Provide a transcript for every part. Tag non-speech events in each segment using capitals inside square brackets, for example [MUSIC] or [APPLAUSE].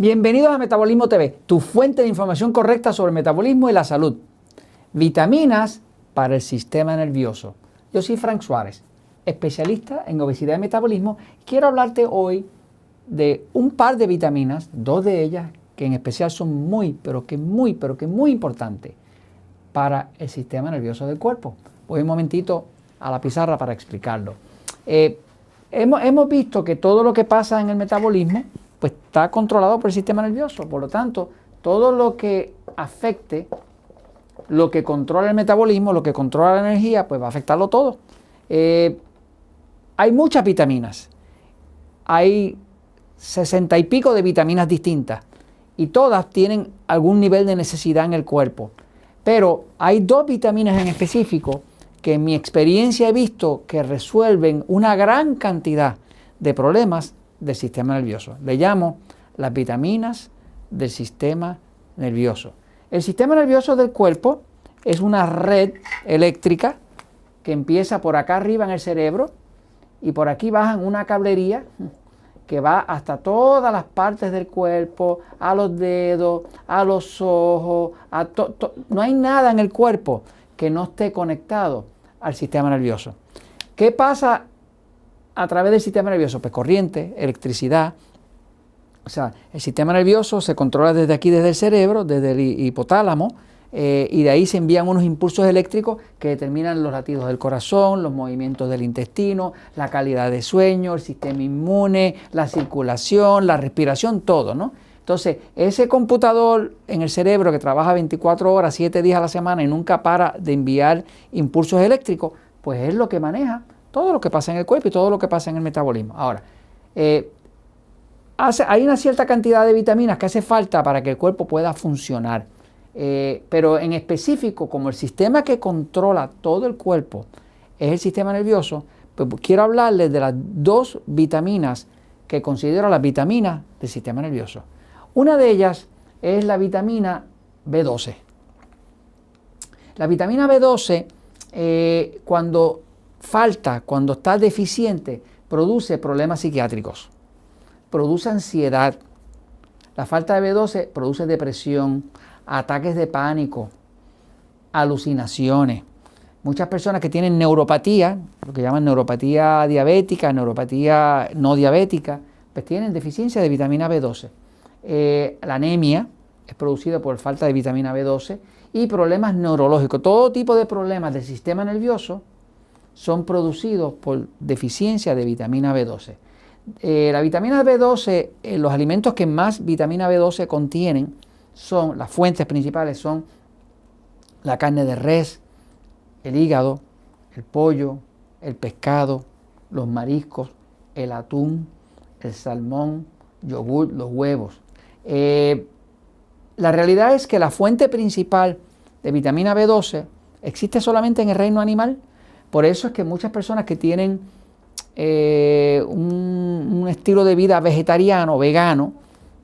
Bienvenidos a Metabolismo TV, tu fuente de información correcta sobre el metabolismo y la salud. Vitaminas para el sistema nervioso. Yo soy Frank Suárez, especialista en obesidad y metabolismo. Quiero hablarte hoy de un par de vitaminas, dos de ellas que en especial son muy, pero que muy, pero que muy importantes para el sistema nervioso del cuerpo. Voy un momentito a la pizarra para explicarlo. Eh, hemos, hemos visto que todo lo que pasa en el metabolismo pues está controlado por el sistema nervioso. Por lo tanto, todo lo que afecte, lo que controla el metabolismo, lo que controla la energía, pues va a afectarlo todo. Eh, hay muchas vitaminas. Hay sesenta y pico de vitaminas distintas. Y todas tienen algún nivel de necesidad en el cuerpo. Pero hay dos vitaminas en específico que en mi experiencia he visto que resuelven una gran cantidad de problemas del sistema nervioso. Le llamo las vitaminas del sistema nervioso. El sistema nervioso del cuerpo es una red eléctrica que empieza por acá arriba en el cerebro y por aquí bajan una cablería que va hasta todas las partes del cuerpo, a los dedos, a los ojos, a no hay nada en el cuerpo que no esté conectado al sistema nervioso. ¿Qué pasa a través del sistema nervioso? Pues corriente, electricidad. O sea, el sistema nervioso se controla desde aquí, desde el cerebro, desde el hipotálamo, eh, y de ahí se envían unos impulsos eléctricos que determinan los latidos del corazón, los movimientos del intestino, la calidad de sueño, el sistema inmune, la circulación, la respiración, todo, ¿no? Entonces, ese computador en el cerebro que trabaja 24 horas, 7 días a la semana y nunca para de enviar impulsos eléctricos, pues es lo que maneja todo lo que pasa en el cuerpo y todo lo que pasa en el metabolismo. Ahora, eh, hay una cierta cantidad de vitaminas que hace falta para que el cuerpo pueda funcionar. Eh, pero en específico, como el sistema que controla todo el cuerpo es el sistema nervioso, pues quiero hablarles de las dos vitaminas que considero las vitaminas del sistema nervioso. Una de ellas es la vitamina B12. La vitamina B12, eh, cuando falta, cuando está deficiente, produce problemas psiquiátricos, produce ansiedad. La falta de B12 produce depresión, ataques de pánico, alucinaciones. Muchas personas que tienen neuropatía, lo que llaman neuropatía diabética, neuropatía no diabética, pues tienen deficiencia de vitamina B12. Eh, la anemia es producida por falta de vitamina B12 y problemas neurológicos. Todo tipo de problemas del sistema nervioso son producidos por deficiencia de vitamina B12. Eh, la vitamina B12, eh, los alimentos que más vitamina B12 contienen son, las fuentes principales son la carne de res, el hígado, el pollo, el pescado, los mariscos, el atún, el salmón, yogur, los huevos. Eh, la realidad es que la fuente principal de vitamina B12 existe solamente en el reino animal. Por eso es que muchas personas que tienen eh, un, estilo de vida vegetariano, vegano,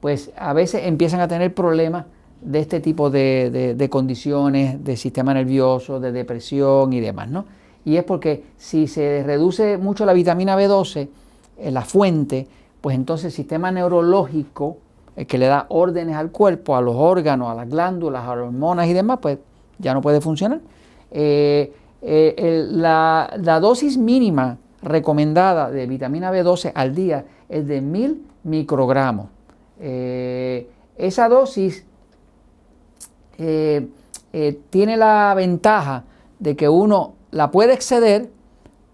pues a veces empiezan a tener problemas de este tipo de, condiciones, de sistema nervioso, de depresión y demás, ¿no? Y es porque si se reduce mucho la vitamina B12, en la fuente, pues entonces el sistema neurológico el que le da órdenes al cuerpo, a los órganos, a las glándulas, a las hormonas y demás, pues ya no puede funcionar. Eh, eh, la, dosis mínima recomendada de vitamina B12 al día es de 1000 microgramos. Eh, esa dosis tiene la ventaja de que uno la puede exceder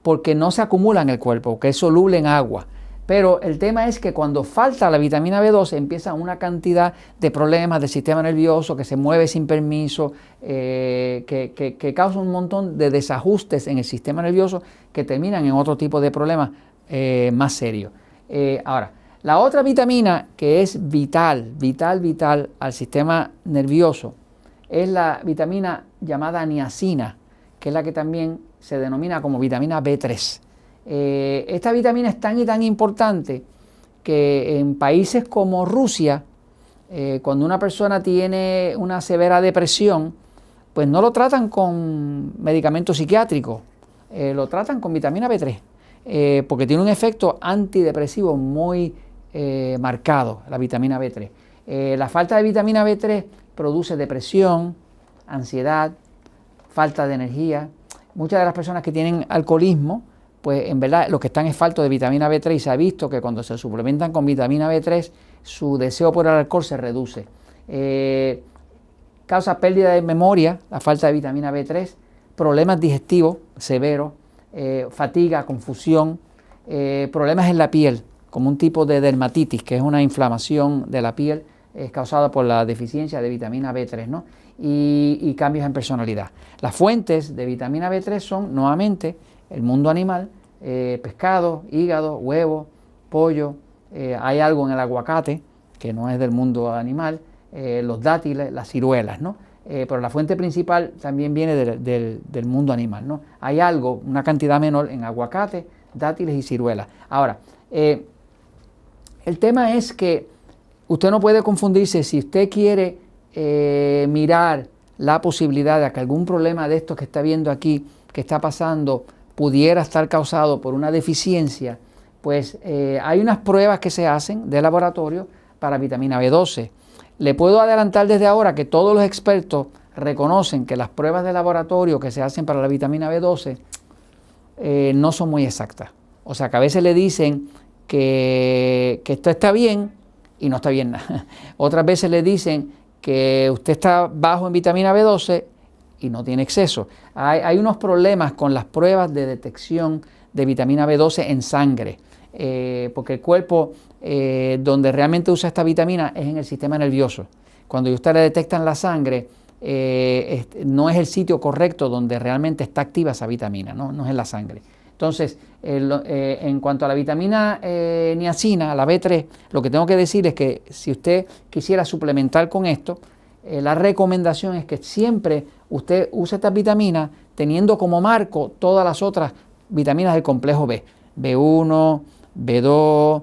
porque no se acumula en el cuerpo, que es soluble en agua. Pero el tema es que cuando falta la vitamina B12 empieza una cantidad de problemas del sistema nervioso que se mueve sin permiso, eh, que, causa un montón de desajustes en el sistema nervioso que terminan en otro tipo de problemas eh, más serios. Eh, ahora, la otra vitamina que es vital, vital, vital al sistema nervioso es la vitamina llamada niacina, que es la que también se denomina como vitamina B3. Eh, esta vitamina es tan y tan importante que en países como Rusia, eh, cuando una persona tiene una severa depresión, pues no lo tratan con medicamentos psiquiátricos, eh, lo tratan con vitamina B3, porque tiene un efecto antidepresivo muy marcado, la vitamina B3. la falta de vitamina B3 produce depresión, ansiedad, falta de energía. Muchas de las personas que tienen alcoholismo, pues en verdad lo que están es falto de vitamina B3 y se ha visto que cuando se suplementan con vitamina B3 su deseo por el alcohol se reduce. Eh, causa pérdida de memoria, la falta de vitamina B3, problemas digestivos severos, eh, fatiga, confusión, eh, problemas en la piel, como un tipo de dermatitis, que es una inflamación de la piel causada por la deficiencia de vitamina B3, ¿no? y, y cambios en personalidad. Las fuentes de vitamina B3 son nuevamente el mundo animal, eh, pescado, hígado, huevo, pollo, eh, hay algo en el aguacate que no es del mundo animal, eh, los dátiles, las ciruelas, ¿no? pero la fuente principal también viene del, mundo animal, ¿no? Hay algo, una cantidad menor en aguacate, dátiles y ciruelas. Ahora, el tema es que usted no puede confundirse si usted quiere mirar la posibilidad de que algún problema de estos que está viendo aquí, que está pasando, pudiera estar causado por una deficiencia, pues eh, hay unas pruebas que se hacen de laboratorio para vitamina B12. Le puedo adelantar desde ahora que todos los expertos reconocen que las pruebas de laboratorio que se hacen para la vitamina B12 eh, no son muy exactas. O sea, que a veces le dicen que, que esto está bien y no está bien nada. [LAUGHS] Otras veces le dicen que usted está bajo en vitamina B12 y no tiene exceso. Hay, unos problemas con las pruebas de detección de vitamina B12 en sangre, eh, porque el cuerpo eh, donde realmente usa esta vitamina es en el sistema nervioso. Cuando usted le detecta en la sangre, eh, no es el sitio correcto donde realmente está activa esa vitamina, no, no es en la sangre. Entonces, en cuanto a la vitamina niacina, la B3, lo que tengo que decir es que si usted quisiera suplementar con esto, la recomendación es que siempre usted use estas vitaminas teniendo como marco todas las otras vitaminas del complejo B, B1, B2,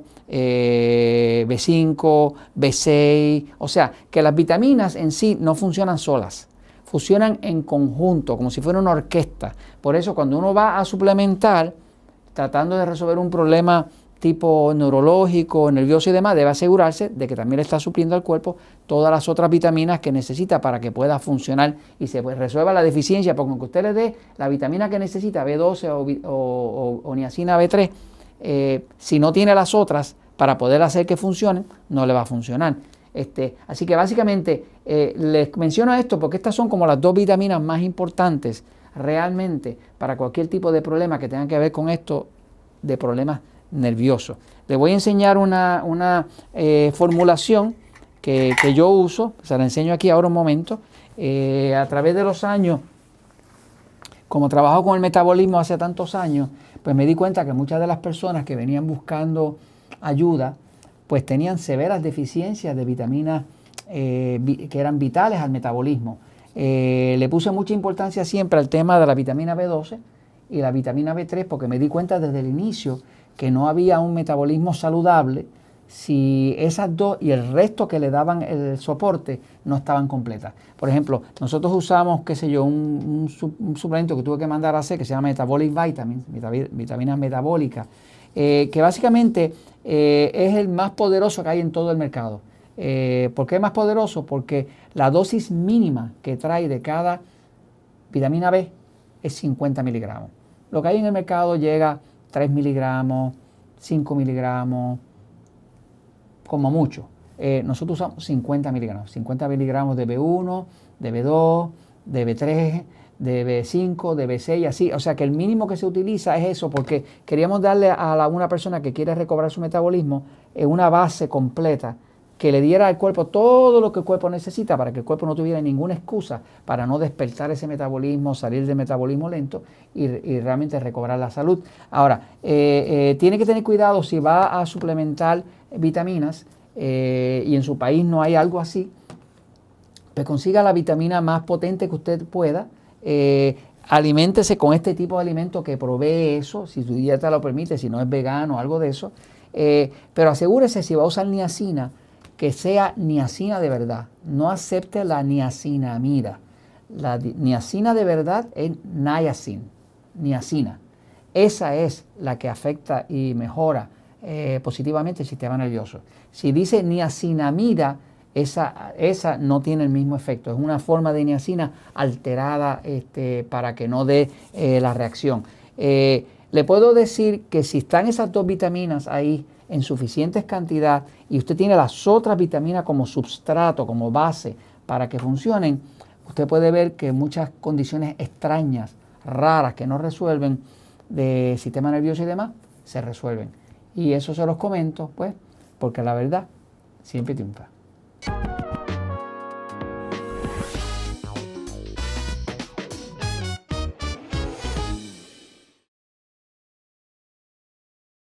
B5, B6, o sea, que las vitaminas en sí no funcionan solas, funcionan en conjunto, como si fuera una orquesta. Por eso cuando uno va a suplementar, tratando de resolver un problema tipo neurológico, nervioso y demás, debe asegurarse de que también le está supliendo al cuerpo todas las otras vitaminas que necesita para que pueda funcionar y se resuelva la deficiencia, porque aunque usted le dé la vitamina que necesita, B12 o, niacina B3, eh, si no tiene las otras para poder hacer que funcione, no le va a funcionar. Este, así que básicamente eh, les menciono esto porque estas son como las dos vitaminas más importantes realmente para cualquier tipo de problema que tenga que ver con esto de problemas nervioso. Le voy a enseñar una, eh, formulación que, yo uso, se la enseño aquí ahora un momento. Eh, a través de los años, como trabajo con el metabolismo hace tantos años, pues me di cuenta que muchas de las personas que venían buscando ayuda, pues tenían severas deficiencias de vitaminas eh, que eran vitales al metabolismo. le puse mucha importancia siempre al tema de la vitamina B12 y la vitamina B3 porque me di cuenta desde el inicio que no había un metabolismo saludable si esas dos y el resto que le daban el soporte no estaban completas. Por ejemplo, nosotros usamos, qué sé yo, un, suplemento que tuve que mandar a hacer que se llama Metabolic Vitamins, vitaminas metabólicas, eh, que básicamente eh, es el más poderoso que hay en todo el mercado. Eh, ¿Por qué es más poderoso? Porque la dosis mínima que trae de cada vitamina B es 50 miligramos. Lo que hay en el mercado llega 3 miligramos, 5 miligramos, como mucho. Eh, nosotros usamos 50 miligramos, 50 miligramos de B1, de B2, de B3, de B5, de B6, así. O sea que el mínimo que se utiliza es eso, porque queríamos darle a una persona que quiere recobrar su metabolismo eh, una base completa que le diera al cuerpo todo lo que el cuerpo necesita para que el cuerpo no tuviera ninguna excusa para no despertar ese metabolismo, salir del metabolismo lento y, realmente recobrar la salud. Ahora, eh, eh, tiene que tener cuidado si va a suplementar vitaminas eh, y en su país no hay algo así, pues consiga la vitamina más potente que usted pueda. aliméntese con este tipo de alimento que provee eso, si su dieta lo permite, si no es vegano o algo de eso. pero asegúrese si va a usar niacina, que sea niacina de verdad. No acepte la niacinamida. La niacina de verdad es niacin, niacina. Esa es la que afecta y mejora eh, positivamente el sistema nervioso. Si dice niacinamida, esa, esa no tiene el mismo efecto. Es una forma de niacina alterada este, para que no dé eh, la reacción. Eh, le puedo decir que si están esas dos vitaminas ahí en suficientes cantidad y usted tiene las otras vitaminas como substrato, como base para que funcionen, usted puede ver que muchas condiciones extrañas, raras, que no resuelven de sistema nervioso y demás, se resuelven. Y eso se los comento, pues, porque la verdad siempre triunfa.